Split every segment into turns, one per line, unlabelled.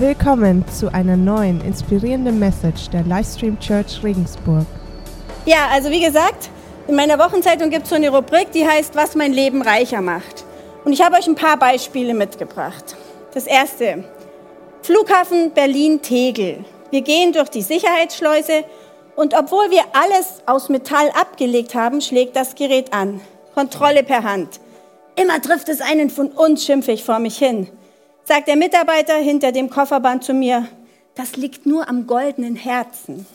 Willkommen zu einer neuen inspirierenden Message der Livestream Church Regensburg.
Ja, also wie gesagt, in meiner Wochenzeitung gibt es so eine Rubrik, die heißt, was mein Leben reicher macht. Und ich habe euch ein paar Beispiele mitgebracht. Das erste, Flughafen Berlin-Tegel. Wir gehen durch die Sicherheitsschleuse und obwohl wir alles aus Metall abgelegt haben, schlägt das Gerät an. Kontrolle per Hand. Immer trifft es einen von uns, schimpfe ich vor mich hin. Sagt der Mitarbeiter hinter dem Kofferband zu mir, das liegt nur am goldenen Herzen.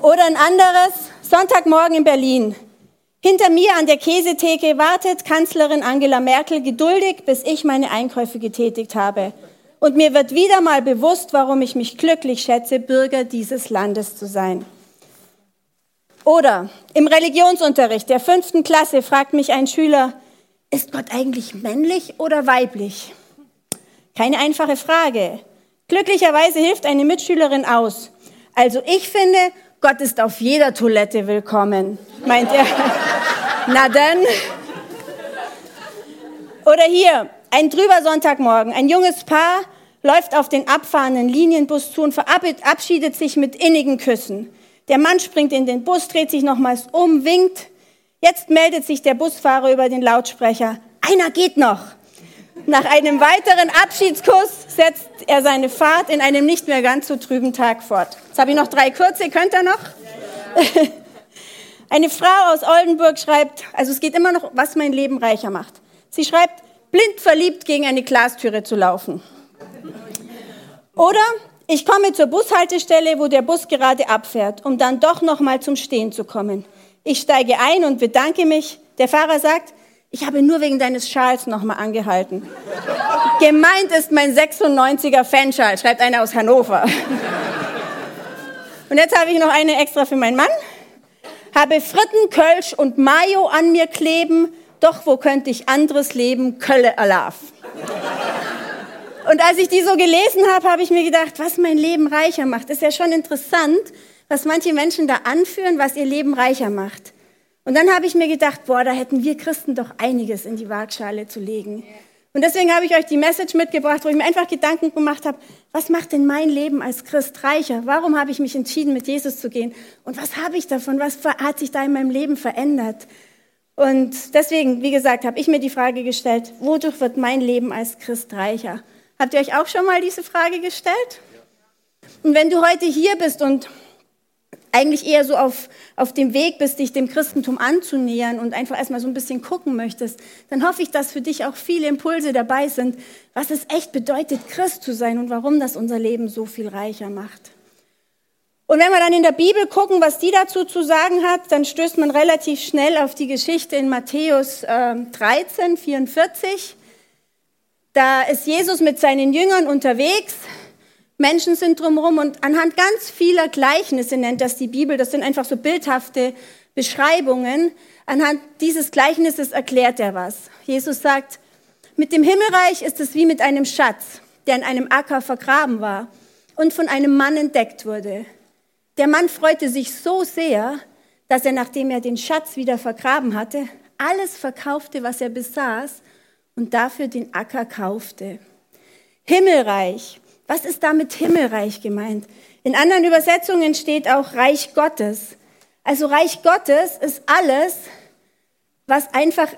Oder ein anderes, Sonntagmorgen in Berlin. Hinter mir an der Käsetheke wartet Kanzlerin Angela Merkel geduldig, bis ich meine Einkäufe getätigt habe. Und mir wird wieder mal bewusst, warum ich mich glücklich schätze, Bürger dieses Landes zu sein. Oder im Religionsunterricht der fünften Klasse fragt mich ein Schüler, ist Gott eigentlich männlich oder weiblich? Keine einfache Frage. Glücklicherweise hilft eine Mitschülerin aus. Also ich finde, Gott ist auf jeder Toilette willkommen, meint er. Na dann. Oder hier, ein trüber Sonntagmorgen. Ein junges Paar läuft auf den abfahrenden Linienbus zu und verabschiedet sich mit innigen Küssen. Der Mann springt in den Bus, dreht sich nochmals um, winkt. Jetzt meldet sich der Busfahrer über den Lautsprecher. Einer geht noch. Nach einem weiteren Abschiedskuss setzt er seine Fahrt in einem nicht mehr ganz so trüben Tag fort. Jetzt habe ich noch drei kurze, könnt ihr noch? Eine Frau aus Oldenburg schreibt, also es geht immer noch, was mein Leben reicher macht. Sie schreibt, blind verliebt gegen eine Glastüre zu laufen. Oder ich komme zur Bushaltestelle, wo der Bus gerade abfährt, um dann doch noch mal zum Stehen zu kommen. Ich steige ein und bedanke mich. Der Fahrer sagt, ich habe nur wegen deines Schals noch mal angehalten. Gemeint ist mein 96er Fanschal, schreibt einer aus Hannover. Und jetzt habe ich noch eine extra für meinen Mann. Habe Fritten, Kölsch und Mayo an mir kleben, doch wo könnte ich anderes leben? Kölle Alaf. Und als ich die so gelesen habe, habe ich mir gedacht, was mein Leben reicher macht. Ist ja schon interessant, was manche Menschen da anführen, was ihr Leben reicher macht. Und dann habe ich mir gedacht, boah, da hätten wir Christen doch einiges in die Waagschale zu legen. Und deswegen habe ich euch die Message mitgebracht, wo ich mir einfach Gedanken gemacht habe, was macht denn mein Leben als Christ reicher? Warum habe ich mich entschieden, mit Jesus zu gehen? Und was habe ich davon? Was hat sich da in meinem Leben verändert? Und deswegen, wie gesagt, habe ich mir die Frage gestellt, wodurch wird mein Leben als Christ reicher? Habt ihr euch auch schon mal diese Frage gestellt? Und wenn du heute hier bist und eigentlich eher so auf, auf dem Weg bist, dich dem Christentum anzunähern und einfach erstmal so ein bisschen gucken möchtest, dann hoffe ich, dass für dich auch viele Impulse dabei sind, was es echt bedeutet, Christ zu sein und warum das unser Leben so viel reicher macht. Und wenn wir dann in der Bibel gucken, was die dazu zu sagen hat, dann stößt man relativ schnell auf die Geschichte in Matthäus äh, 13, 44. Da ist Jesus mit seinen Jüngern unterwegs. Menschen sind drumherum und anhand ganz vieler Gleichnisse nennt das die Bibel. Das sind einfach so bildhafte Beschreibungen. Anhand dieses Gleichnisses erklärt er was. Jesus sagt, mit dem Himmelreich ist es wie mit einem Schatz, der in einem Acker vergraben war und von einem Mann entdeckt wurde. Der Mann freute sich so sehr, dass er, nachdem er den Schatz wieder vergraben hatte, alles verkaufte, was er besaß und dafür den Acker kaufte. Himmelreich. Was ist damit Himmelreich gemeint? In anderen Übersetzungen steht auch Reich Gottes. Also Reich Gottes ist alles, was einfach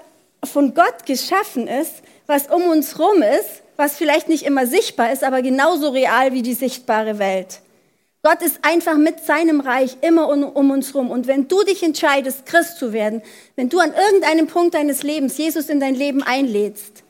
von Gott geschaffen ist, was um uns rum ist, was vielleicht nicht immer sichtbar ist, aber genauso real wie die sichtbare Welt. Gott ist einfach mit seinem Reich immer um, um uns rum. Und wenn du dich entscheidest, Christ zu werden, wenn du an irgendeinem Punkt deines Lebens Jesus in dein Leben einlädst,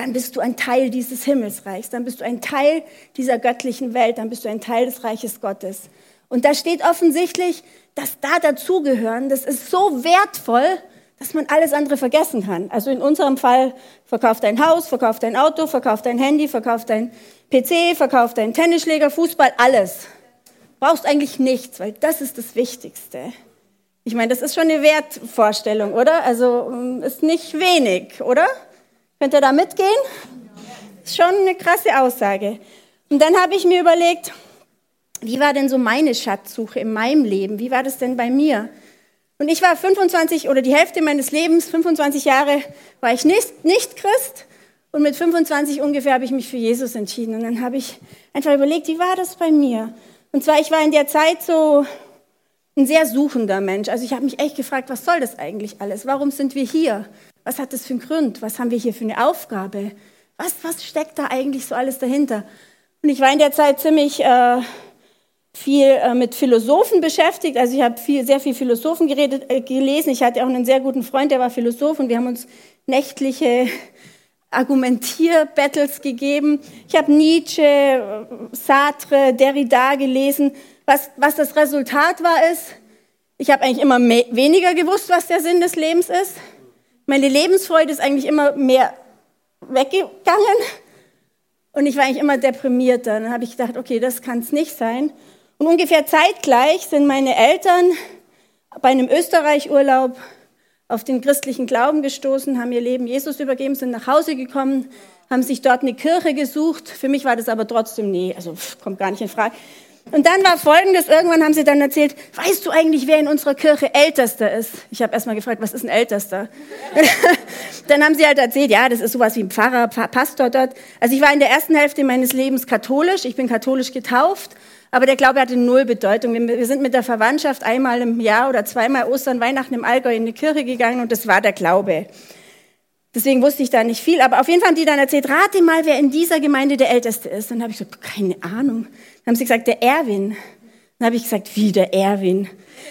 dann bist du ein Teil dieses Himmelsreichs, dann bist du ein Teil dieser göttlichen Welt, dann bist du ein Teil des Reiches Gottes. Und da steht offensichtlich, dass da dazugehören, das ist so wertvoll, dass man alles andere vergessen kann. Also in unserem Fall, verkauft dein Haus, verkauft dein Auto, verkauft dein Handy, verkauft dein PC, verkauft deinen Tennisschläger, Fußball, alles brauchst eigentlich nichts, weil das ist das Wichtigste. Ich meine, das ist schon eine Wertvorstellung, oder? Also mm, ist nicht wenig, oder? Könnt ihr da mitgehen? Ist schon eine krasse Aussage. Und dann habe ich mir überlegt, wie war denn so meine Schatzsuche in meinem Leben? Wie war das denn bei mir? Und ich war 25 oder die Hälfte meines Lebens, 25 Jahre, war ich nicht, nicht Christ. Und mit 25 ungefähr habe ich mich für Jesus entschieden. Und dann habe ich einfach überlegt, wie war das bei mir? Und zwar, ich war in der Zeit so ein sehr suchender Mensch. Also ich habe mich echt gefragt, was soll das eigentlich alles? Warum sind wir hier? Was hat das für einen Grund? Was haben wir hier für eine Aufgabe? Was, was steckt da eigentlich so alles dahinter? Und ich war in der Zeit ziemlich äh, viel äh, mit Philosophen beschäftigt. Also ich habe viel, sehr viel Philosophen geredet, äh, gelesen. Ich hatte auch einen sehr guten Freund, der war Philosoph und wir haben uns nächtliche Argumentierbattles gegeben. Ich habe Nietzsche, Sartre, Derrida gelesen. Was, was das Resultat war, ist, ich habe eigentlich immer weniger gewusst, was der Sinn des Lebens ist. Meine Lebensfreude ist eigentlich immer mehr weggegangen. Und ich war eigentlich immer deprimierter. Dann habe ich gedacht, okay, das kann es nicht sein. Und ungefähr zeitgleich sind meine Eltern bei einem Österreich-Urlaub auf den christlichen Glauben gestoßen, haben ihr Leben Jesus übergeben, sind nach Hause gekommen, haben sich dort eine Kirche gesucht. Für mich war das aber trotzdem nee, also kommt gar nicht in Frage. Und dann war Folgendes, irgendwann haben sie dann erzählt, weißt du eigentlich, wer in unserer Kirche Ältester ist? Ich habe erst mal gefragt, was ist ein Ältester? dann haben sie halt erzählt, ja, das ist sowas wie ein Pfarrer, Pastor dort. Also ich war in der ersten Hälfte meines Lebens katholisch, ich bin katholisch getauft, aber der Glaube hatte null Bedeutung. Wir sind mit der Verwandtschaft einmal im Jahr oder zweimal Ostern, Weihnachten im Allgäu in die Kirche gegangen und das war der Glaube. Deswegen wusste ich da nicht viel, aber auf jeden Fall haben die dann erzählt, rate mal, wer in dieser Gemeinde der Älteste ist. Dann habe ich gesagt, keine Ahnung. Haben sie gesagt, der Erwin. Dann habe ich gesagt, wie der Erwin?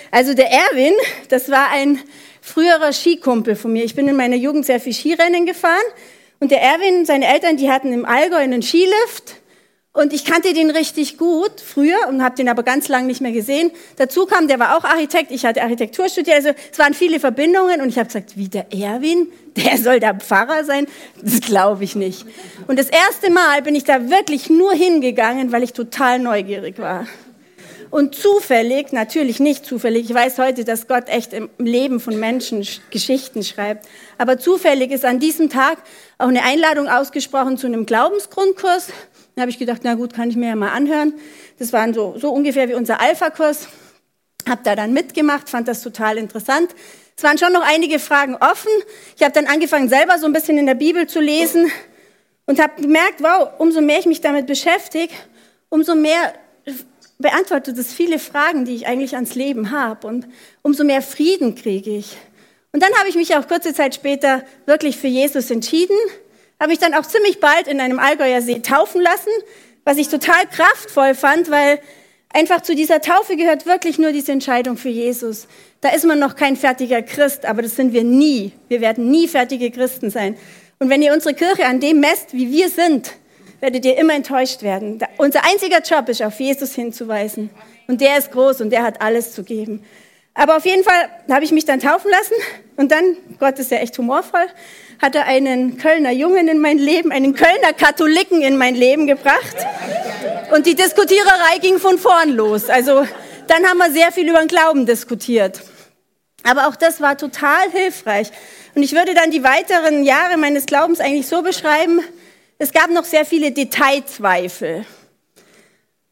Also der Erwin, das war ein früherer Skikumpel von mir. Ich bin in meiner Jugend sehr viel Skirennen gefahren und der Erwin, seine Eltern, die hatten im Allgäu einen Skilift und ich kannte den richtig gut früher und habe den aber ganz lange nicht mehr gesehen. Dazu kam, der war auch Architekt, ich hatte Architektur studiert, also es waren viele Verbindungen und ich habe gesagt, wie der Erwin, der soll da Pfarrer sein? Das glaube ich nicht. Und das erste Mal bin ich da wirklich nur hingegangen, weil ich total neugierig war. Und zufällig, natürlich nicht zufällig, ich weiß heute, dass Gott echt im Leben von Menschen Geschichten schreibt, aber zufällig ist an diesem Tag auch eine Einladung ausgesprochen zu einem Glaubensgrundkurs dann habe ich gedacht, na gut, kann ich mir ja mal anhören. Das waren so, so ungefähr wie unser Alpha-Kurs. Habe da dann mitgemacht, fand das total interessant. Es waren schon noch einige Fragen offen. Ich habe dann angefangen, selber so ein bisschen in der Bibel zu lesen und habe gemerkt, wow, umso mehr ich mich damit beschäftige, umso mehr beantwortet es viele Fragen, die ich eigentlich ans Leben habe und umso mehr Frieden kriege ich. Und dann habe ich mich auch kurze Zeit später wirklich für Jesus entschieden habe mich dann auch ziemlich bald in einem Allgäuer See taufen lassen, was ich total kraftvoll fand, weil einfach zu dieser Taufe gehört wirklich nur diese Entscheidung für Jesus. Da ist man noch kein fertiger Christ, aber das sind wir nie. Wir werden nie fertige Christen sein. Und wenn ihr unsere Kirche an dem messt, wie wir sind, werdet ihr immer enttäuscht werden. unser einziger Job ist, auf Jesus hinzuweisen. Und der ist groß und der hat alles zu geben. Aber auf jeden Fall habe ich mich dann taufen lassen und dann, Gott ist ja echt humorvoll, hat er einen Kölner Jungen in mein Leben, einen Kölner Katholiken in mein Leben gebracht. Und die Diskutiererei ging von vorn los. Also dann haben wir sehr viel über den Glauben diskutiert. Aber auch das war total hilfreich. Und ich würde dann die weiteren Jahre meines Glaubens eigentlich so beschreiben, es gab noch sehr viele Detailzweifel.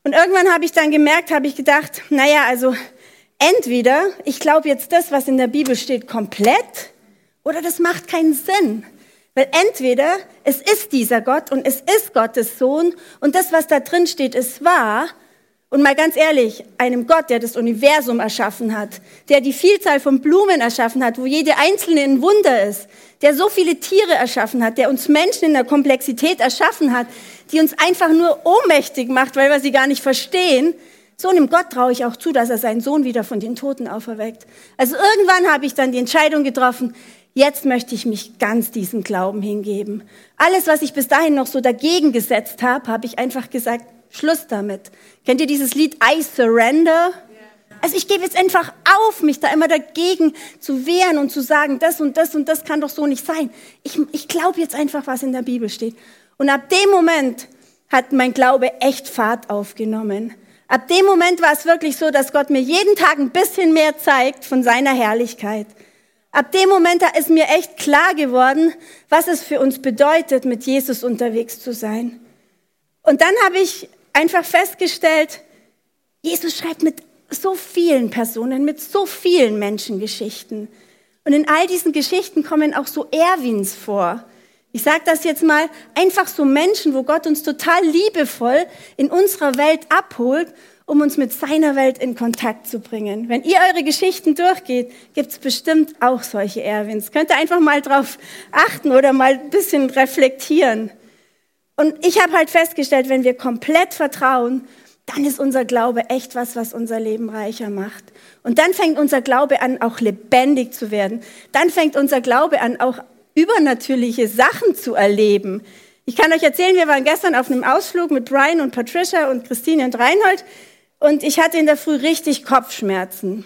Und irgendwann habe ich dann gemerkt, habe ich gedacht, naja, also entweder ich glaube jetzt das, was in der Bibel steht, komplett, oder das macht keinen Sinn. Weil entweder es ist dieser Gott und es ist Gottes Sohn und das, was da drin steht, ist wahr. Und mal ganz ehrlich, einem Gott, der das Universum erschaffen hat, der die Vielzahl von Blumen erschaffen hat, wo jede einzelne ein Wunder ist, der so viele Tiere erschaffen hat, der uns Menschen in der Komplexität erschaffen hat, die uns einfach nur ohnmächtig macht, weil wir sie gar nicht verstehen, so einem Gott traue ich auch zu, dass er seinen Sohn wieder von den Toten auferweckt. Also irgendwann habe ich dann die Entscheidung getroffen, jetzt möchte ich mich ganz diesem Glauben hingeben. Alles, was ich bis dahin noch so dagegen gesetzt habe, habe ich einfach gesagt, Schluss damit. Kennt ihr dieses Lied I Surrender? Also ich gebe jetzt einfach auf, mich da immer dagegen zu wehren und zu sagen, das und das und das kann doch so nicht sein. Ich, ich glaube jetzt einfach, was in der Bibel steht. Und ab dem Moment hat mein Glaube echt Fahrt aufgenommen. Ab dem Moment war es wirklich so, dass Gott mir jeden Tag ein bisschen mehr zeigt von seiner Herrlichkeit. Ab dem Moment da ist mir echt klar geworden, was es für uns bedeutet, mit Jesus unterwegs zu sein. Und dann habe ich einfach festgestellt, Jesus schreibt mit so vielen Personen, mit so vielen Menschen Geschichten. Und in all diesen Geschichten kommen auch so Erwins vor. Ich sage das jetzt mal, einfach so Menschen, wo Gott uns total liebevoll in unserer Welt abholt, um uns mit seiner Welt in Kontakt zu bringen. Wenn ihr eure Geschichten durchgeht, gibt's bestimmt auch solche Erwins. Könnt ihr einfach mal drauf achten oder mal ein bisschen reflektieren. Und ich habe halt festgestellt, wenn wir komplett vertrauen, dann ist unser Glaube echt was, was unser Leben reicher macht. Und dann fängt unser Glaube an, auch lebendig zu werden. Dann fängt unser Glaube an, auch übernatürliche Sachen zu erleben. Ich kann euch erzählen, wir waren gestern auf einem Ausflug mit Brian und Patricia und Christine und Reinhold und ich hatte in der Früh richtig Kopfschmerzen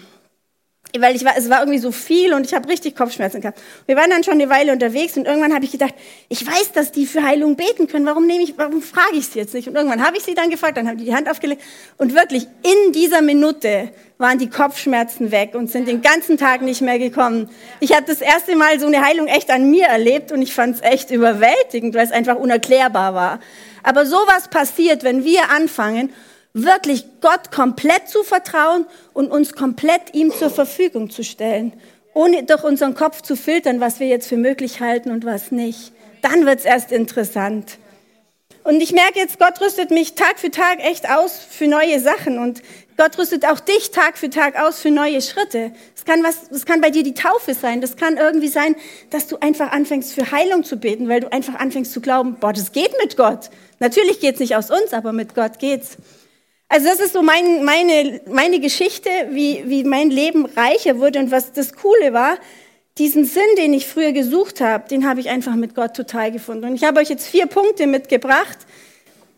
weil ich war, es war irgendwie so viel und ich habe richtig Kopfschmerzen gehabt. Wir waren dann schon eine Weile unterwegs und irgendwann habe ich gedacht, ich weiß, dass die für Heilung beten können. Warum nehme ich, warum frage ich sie jetzt nicht? Und irgendwann habe ich sie dann gefragt, dann haben die die Hand aufgelegt und wirklich in dieser Minute waren die Kopfschmerzen weg und sind den ganzen Tag nicht mehr gekommen. Ich habe das erste Mal so eine Heilung echt an mir erlebt und ich fand es echt überwältigend, weil es einfach unerklärbar war. Aber sowas passiert, wenn wir anfangen wirklich Gott komplett zu vertrauen und uns komplett ihm zur Verfügung zu stellen, ohne durch unseren Kopf zu filtern, was wir jetzt für möglich halten und was nicht. Dann wird's erst interessant. Und ich merke jetzt, Gott rüstet mich Tag für Tag echt aus für neue Sachen und Gott rüstet auch dich Tag für Tag aus für neue Schritte. Es kann was, es kann bei dir die Taufe sein. Das kann irgendwie sein, dass du einfach anfängst für Heilung zu beten, weil du einfach anfängst zu glauben, boah, das geht mit Gott. Natürlich geht's nicht aus uns, aber mit Gott geht's. Also das ist so mein, meine, meine Geschichte, wie, wie mein Leben reicher wurde und was das Coole war, diesen Sinn, den ich früher gesucht habe, den habe ich einfach mit Gott total gefunden. Und ich habe euch jetzt vier Punkte mitgebracht,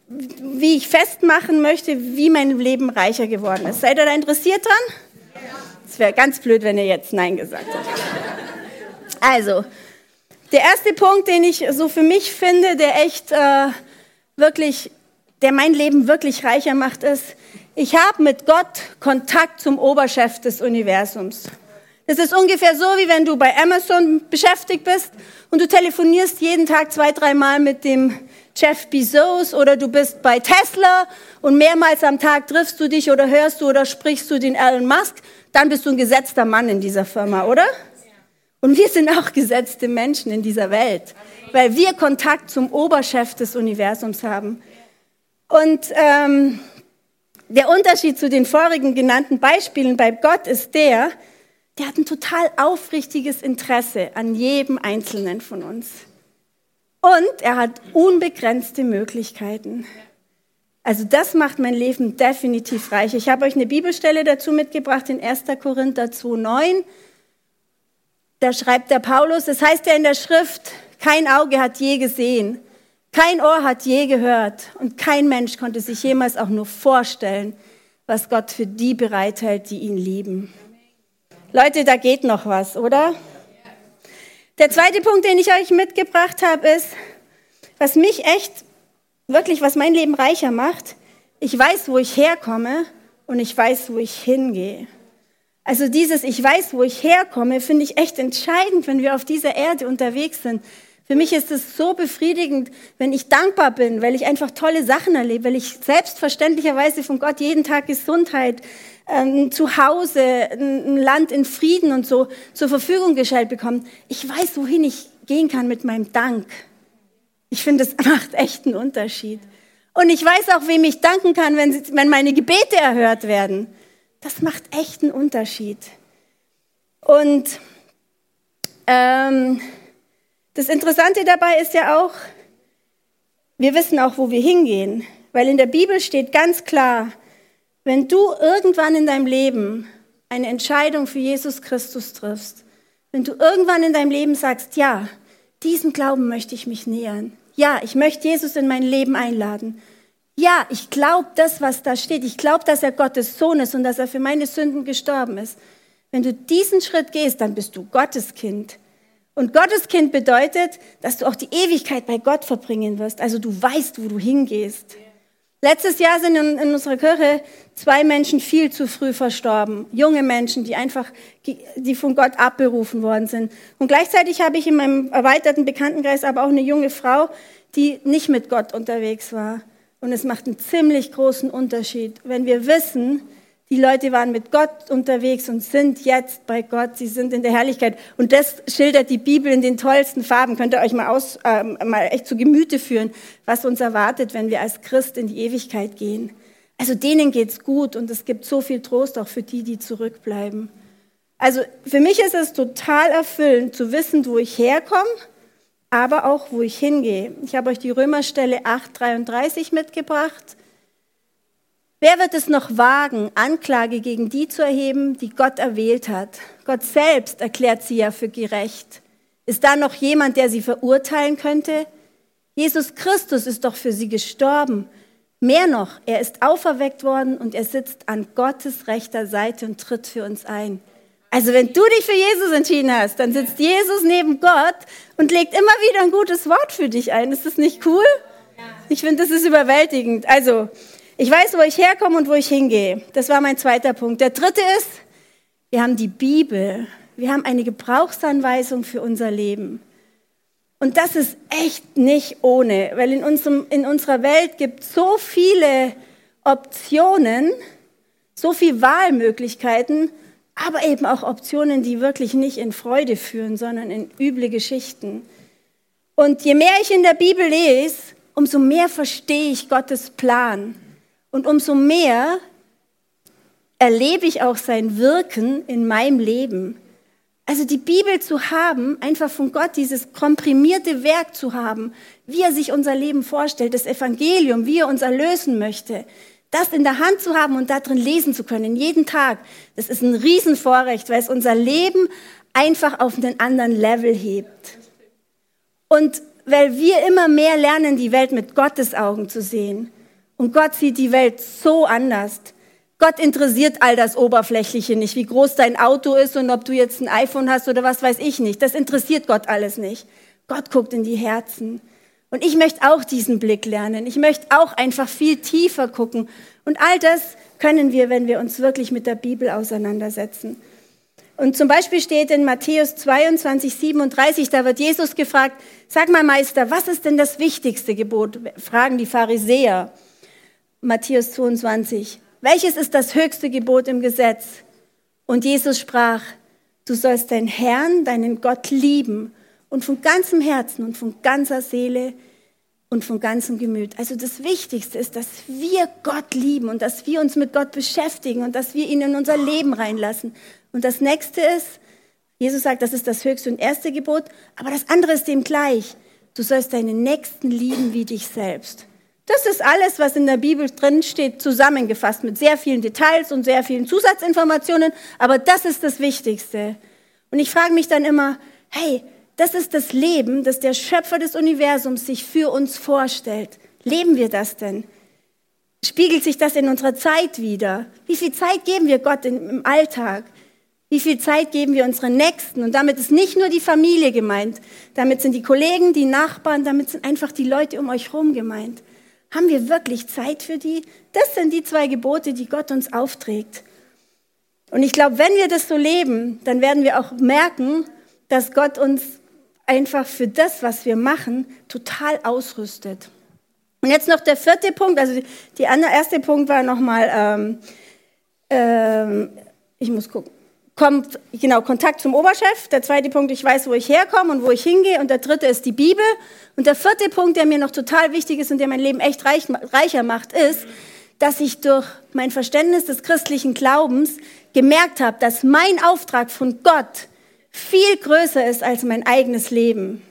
wie ich festmachen möchte, wie mein Leben reicher geworden ist. Seid ihr da interessiert dran? Es wäre ganz blöd, wenn ihr jetzt Nein gesagt hättet. Also, der erste Punkt, den ich so für mich finde, der echt äh, wirklich der mein Leben wirklich reicher macht, ist, ich habe mit Gott Kontakt zum Oberchef des Universums. Das ist ungefähr so, wie wenn du bei Amazon beschäftigt bist und du telefonierst jeden Tag zwei, dreimal mit dem Jeff Bezos oder du bist bei Tesla und mehrmals am Tag triffst du dich oder hörst du oder sprichst du den Elon Musk, dann bist du ein gesetzter Mann in dieser Firma, oder? Und wir sind auch gesetzte Menschen in dieser Welt, weil wir Kontakt zum Oberchef des Universums haben. Und ähm, der Unterschied zu den vorigen genannten Beispielen bei Gott ist der, der hat ein total aufrichtiges Interesse an jedem Einzelnen von uns. Und er hat unbegrenzte Möglichkeiten. Also das macht mein Leben definitiv reich. Ich habe euch eine Bibelstelle dazu mitgebracht in 1. Korinther 2.9. Da schreibt der Paulus, es das heißt ja in der Schrift, kein Auge hat je gesehen, kein Ohr hat je gehört und kein Mensch konnte sich jemals auch nur vorstellen, was Gott für die bereithält, die ihn lieben. Leute, da geht noch was, oder? Der zweite Punkt, den ich euch mitgebracht habe, ist, was mich echt, wirklich, was mein Leben reicher macht, ich weiß, wo ich herkomme und ich weiß, wo ich hingehe. Also dieses Ich weiß, wo ich herkomme, finde ich echt entscheidend, wenn wir auf dieser Erde unterwegs sind. Für mich ist es so befriedigend, wenn ich dankbar bin, weil ich einfach tolle Sachen erlebe, weil ich selbstverständlicherweise von Gott jeden Tag Gesundheit, ein Zuhause, ein Land in Frieden und so zur Verfügung gestellt bekomme. Ich weiß, wohin ich gehen kann mit meinem Dank. Ich finde, es macht echt einen Unterschied. Und ich weiß auch, wem ich danken kann, wenn, wenn meine Gebete erhört werden. Das macht echt einen Unterschied. Und ähm, das Interessante dabei ist ja auch, wir wissen auch, wo wir hingehen, weil in der Bibel steht ganz klar, wenn du irgendwann in deinem Leben eine Entscheidung für Jesus Christus triffst, wenn du irgendwann in deinem Leben sagst, ja, diesem Glauben möchte ich mich nähern, ja, ich möchte Jesus in mein Leben einladen, ja, ich glaube das, was da steht, ich glaube, dass er Gottes Sohn ist und dass er für meine Sünden gestorben ist. Wenn du diesen Schritt gehst, dann bist du Gottes Kind. Und Gotteskind bedeutet, dass du auch die Ewigkeit bei Gott verbringen wirst. Also du weißt, wo du hingehst. Letztes Jahr sind in, in, unserer Kirche zwei Menschen viel zu früh verstorben. Junge Menschen, die einfach, die von Gott abberufen worden sind. Und gleichzeitig habe ich in meinem erweiterten Bekanntenkreis aber auch eine junge Frau, die nicht mit Gott unterwegs war. Und es macht einen ziemlich großen Unterschied, wenn wir wissen, Die Leute waren mit Gott unterwegs und sind jetzt bei Gott. Sie sind in der Herrlichkeit. Und das schildert die Bibel in den tollsten Farben. Könnt ihr euch mal, aus, äh, mal echt zu Gemüte führen, was uns erwartet, wenn wir als Christ in die Ewigkeit gehen. Also denen geht's gut und es gibt so viel Trost auch für die, die zurückbleiben. Also für mich ist es total erfüllend zu wissen, wo ich herkomme, aber auch wo ich hingehe. Ich habe euch die Römerstelle 8:33 mitgebracht. Wer wird es noch wagen, Anklage gegen die zu erheben, die Gott erwählt hat? Gott selbst erklärt sie ja für gerecht. Ist da noch jemand, der sie verurteilen könnte? Jesus Christus ist doch für sie gestorben. Mehr noch, er ist auferweckt worden und er sitzt an Gottes rechter Seite und tritt für uns ein. Also wenn du dich für Jesus entschieden hast, dann sitzt Jesus neben Gott und legt immer wieder ein gutes Wort für dich ein. Ist das nicht cool? Ich finde, das ist überwältigend. Also, ich weiß, wo ich herkomme und wo ich hingehe. Das war mein zweiter Punkt. Der dritte ist, wir haben die Bibel. Wir haben eine Gebrauchsanweisung für unser Leben. Und das ist echt nicht ohne, weil in, unserem, in unserer Welt gibt es so viele Optionen, so viele Wahlmöglichkeiten, aber eben auch Optionen, die wirklich nicht in Freude führen, sondern in üble Geschichten. Und je mehr ich in der Bibel lese, umso mehr verstehe ich Gottes Plan. Und umso mehr erlebe ich auch sein Wirken in meinem Leben. Also die Bibel zu haben, einfach von Gott dieses komprimierte Werk zu haben, wie er sich unser Leben vorstellt, das Evangelium, wie er uns erlösen möchte, das in der Hand zu haben und darin lesen zu können, jeden Tag, das ist ein Riesenvorrecht, weil es unser Leben einfach auf einen anderen Level hebt. Und weil wir immer mehr lernen, die Welt mit Gottes Augen zu sehen. Und Gott sieht die Welt so anders. Gott interessiert all das Oberflächliche nicht, wie groß dein Auto ist und ob du jetzt ein iPhone hast oder was weiß ich nicht. Das interessiert Gott alles nicht. Gott guckt in die Herzen. Und ich möchte auch diesen Blick lernen. Ich möchte auch einfach viel tiefer gucken. Und all das können wir, wenn wir uns wirklich mit der Bibel auseinandersetzen. Und zum Beispiel steht in Matthäus 22, 37, da wird Jesus gefragt, sag mal Meister, was ist denn das wichtigste Gebot? Fragen die Pharisäer. Matthäus 22. Welches ist das höchste Gebot im Gesetz? Und Jesus sprach, du sollst deinen Herrn, deinen Gott lieben und von ganzem Herzen und von ganzer Seele und von ganzem Gemüt. Also das Wichtigste ist, dass wir Gott lieben und dass wir uns mit Gott beschäftigen und dass wir ihn in unser Leben reinlassen. Und das nächste ist, Jesus sagt, das ist das höchste und erste Gebot, aber das andere ist dem gleich. Du sollst deinen Nächsten lieben wie dich selbst. Das ist alles, was in der Bibel drin steht, zusammengefasst mit sehr vielen Details und sehr vielen Zusatzinformationen, aber das ist das Wichtigste. Und ich frage mich dann immer, hey, das ist das Leben, das der Schöpfer des Universums sich für uns vorstellt. Leben wir das denn? Spiegelt sich das in unserer Zeit wieder? Wie viel Zeit geben wir Gott im Alltag? Wie viel Zeit geben wir unseren Nächsten? Und damit ist nicht nur die Familie gemeint. Damit sind die Kollegen, die Nachbarn, damit sind einfach die Leute um euch herum gemeint. Haben wir wirklich Zeit für die? Das sind die zwei Gebote, die Gott uns aufträgt. Und ich glaube, wenn wir das so leben, dann werden wir auch merken, dass Gott uns einfach für das, was wir machen, total ausrüstet. Und jetzt noch der vierte Punkt, also der erste Punkt war nochmal, ähm, ähm, ich muss gucken, kommt, genau, Kontakt zum Oberchef. Der zweite Punkt, ich weiß, wo ich herkomme und wo ich hingehe. Und der dritte ist die Bibel. Und der vierte Punkt, der mir noch total wichtig ist und der mein Leben echt reich, reicher macht, ist, dass ich durch mein Verständnis des christlichen Glaubens gemerkt habe, dass mein Auftrag von Gott viel größer ist als mein eigenes Leben.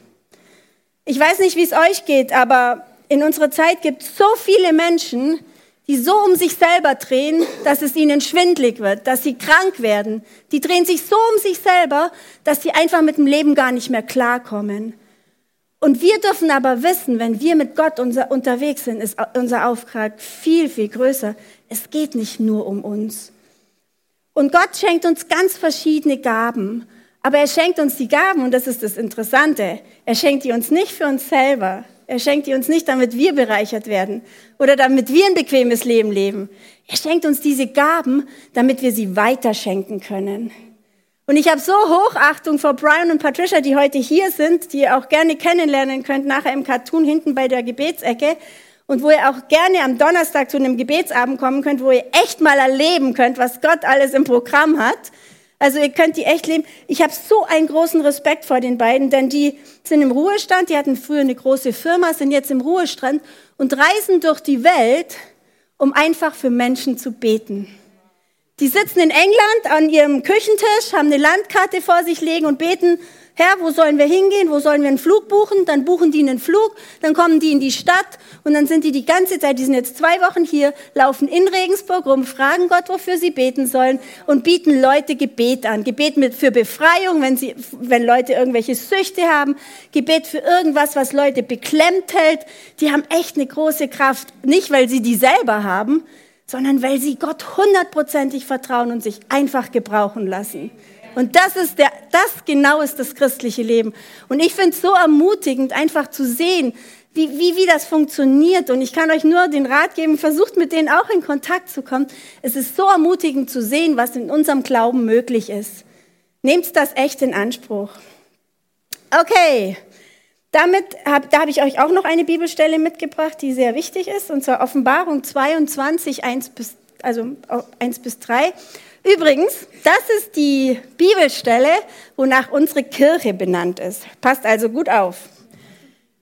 Ich weiß nicht, wie es euch geht, aber in unserer Zeit gibt es so viele Menschen, die so um sich selber drehen, dass es ihnen schwindlig wird, dass sie krank werden. Die drehen sich so um sich selber, dass sie einfach mit dem Leben gar nicht mehr klarkommen. Und wir dürfen aber wissen, wenn wir mit Gott unser, unterwegs sind, ist unser Auftrag viel, viel größer. Es geht nicht nur um uns. Und Gott schenkt uns ganz verschiedene Gaben. Aber er schenkt uns die Gaben, und das ist das Interessante. Er schenkt die uns nicht für uns selber, er schenkt die uns nicht, damit wir bereichert werden oder damit wir ein bequemes Leben leben. Er schenkt uns diese Gaben, damit wir sie weiterschenken können. Und ich habe so Hochachtung vor Brian und Patricia, die heute hier sind, die ihr auch gerne kennenlernen könnt, nachher im Cartoon hinten bei der Gebetsecke. und wo ihr auch gerne am Donnerstag zu einem Gebetsabend kommen könnt, wo ihr echt mal erleben könnt, was Gott alles im Programm hat. Also ihr könnt die echt leben. Ich habe so einen großen Respekt vor den beiden, denn die sind im Ruhestand, die hatten früher eine große Firma, sind jetzt im Ruhestand und reisen durch die Welt, um einfach für Menschen zu beten. Die sitzen in England an ihrem Küchentisch, haben eine Landkarte vor sich legen und beten Herr, wo sollen wir hingehen? Wo sollen wir einen Flug buchen? Dann buchen die einen Flug, dann kommen die in die Stadt und dann sind die die ganze Zeit, die sind jetzt zwei Wochen hier, laufen in Regensburg rum, fragen Gott, wofür sie beten sollen und bieten Leute Gebet an. Gebet mit, für Befreiung, wenn, sie, wenn Leute irgendwelche Süchte haben. Gebet für irgendwas, was Leute beklemmt hält. Die haben echt eine große Kraft. Nicht, weil sie die selber haben, sondern weil sie Gott hundertprozentig vertrauen und sich einfach gebrauchen lassen. Und das ist der, das genau ist das christliche Leben. Und ich finde es so ermutigend, einfach zu sehen, wie, wie, wie das funktioniert. Und ich kann euch nur den Rat geben, versucht mit denen auch in Kontakt zu kommen. Es ist so ermutigend zu sehen, was in unserem Glauben möglich ist. Nehmt das echt in Anspruch. Okay, damit hab, da habe ich euch auch noch eine Bibelstelle mitgebracht, die sehr wichtig ist, und zwar Offenbarung 22, 1 bis, also 1 bis 3. Übrigens, das ist die Bibelstelle, wonach unsere Kirche benannt ist. Passt also gut auf.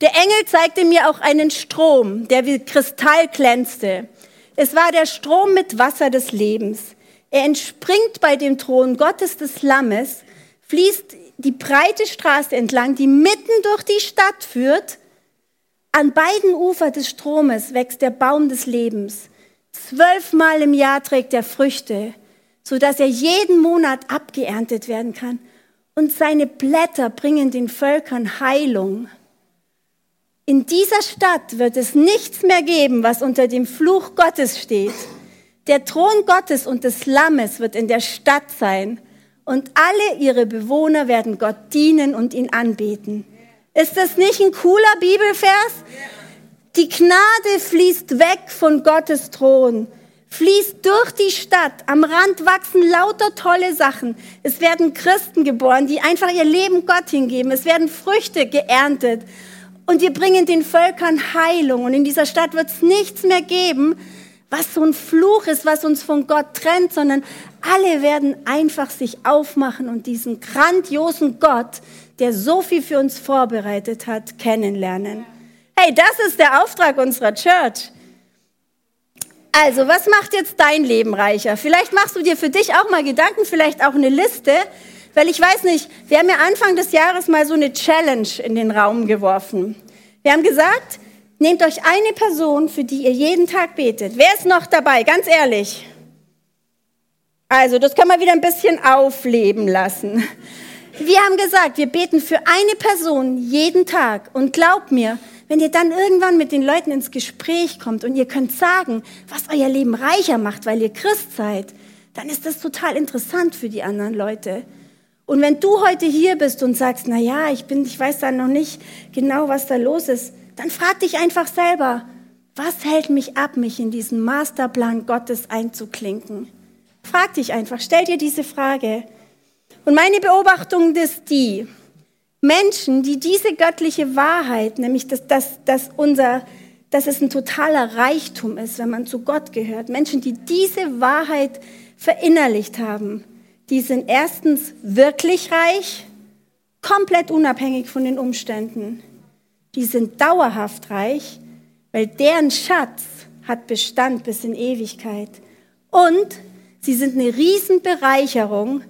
Der Engel zeigte mir auch einen Strom, der wie Kristall glänzte. Es war der Strom mit Wasser des Lebens. Er entspringt bei dem Thron Gottes des Lammes, fließt die breite Straße entlang, die mitten durch die Stadt führt. An beiden Ufern des Stromes wächst der Baum des Lebens. Zwölfmal im Jahr trägt er Früchte so dass er jeden Monat abgeerntet werden kann. Und seine Blätter bringen den Völkern Heilung. In dieser Stadt wird es nichts mehr geben, was unter dem Fluch Gottes steht. Der Thron Gottes und des Lammes wird in der Stadt sein und alle ihre Bewohner werden Gott dienen und ihn anbeten. Ist das nicht ein cooler Bibelvers? Die Gnade fließt weg von Gottes Thron fließt durch die Stadt. Am Rand wachsen lauter tolle Sachen. Es werden Christen geboren, die einfach ihr Leben Gott hingeben. Es werden Früchte geerntet. Und wir bringen den Völkern Heilung. Und in dieser Stadt wird es nichts mehr geben, was so ein Fluch ist, was uns von Gott trennt, sondern alle werden einfach sich aufmachen und diesen grandiosen Gott, der so viel für uns vorbereitet hat, kennenlernen. Hey, das ist der Auftrag unserer Church. Also, was macht jetzt dein Leben reicher? Vielleicht machst du dir für dich auch mal Gedanken, vielleicht auch eine Liste, weil ich weiß nicht, wir haben ja Anfang des Jahres mal so eine Challenge in den Raum geworfen. Wir haben gesagt, nehmt euch eine Person, für die ihr jeden Tag betet. Wer ist noch dabei? Ganz ehrlich. Also, das kann man wieder ein bisschen aufleben lassen. Wir haben gesagt, wir beten für eine Person jeden Tag. Und glaubt mir, wenn ihr dann irgendwann mit den Leuten ins Gespräch kommt und ihr könnt sagen, was euer Leben reicher macht, weil ihr Christ seid, dann ist das total interessant für die anderen Leute. Und wenn du heute hier bist und sagst, na ja, ich bin, ich weiß da noch nicht genau, was da los ist, dann frag dich einfach selber, was hält mich ab, mich in diesen Masterplan Gottes einzuklinken? Frag dich einfach, stell dir diese Frage. Und meine Beobachtung ist die, Menschen, die diese göttliche Wahrheit, nämlich dass, dass, dass, unser, dass es ein totaler Reichtum ist, wenn man zu Gott gehört, Menschen, die diese Wahrheit verinnerlicht haben, die sind erstens wirklich reich, komplett unabhängig von den Umständen. Die sind dauerhaft reich, weil deren Schatz hat Bestand bis in Ewigkeit. Und sie sind eine Riesenbereicherung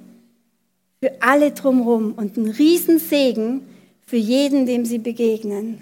für alle drumherum und ein Riesensegen für jeden, dem sie begegnen.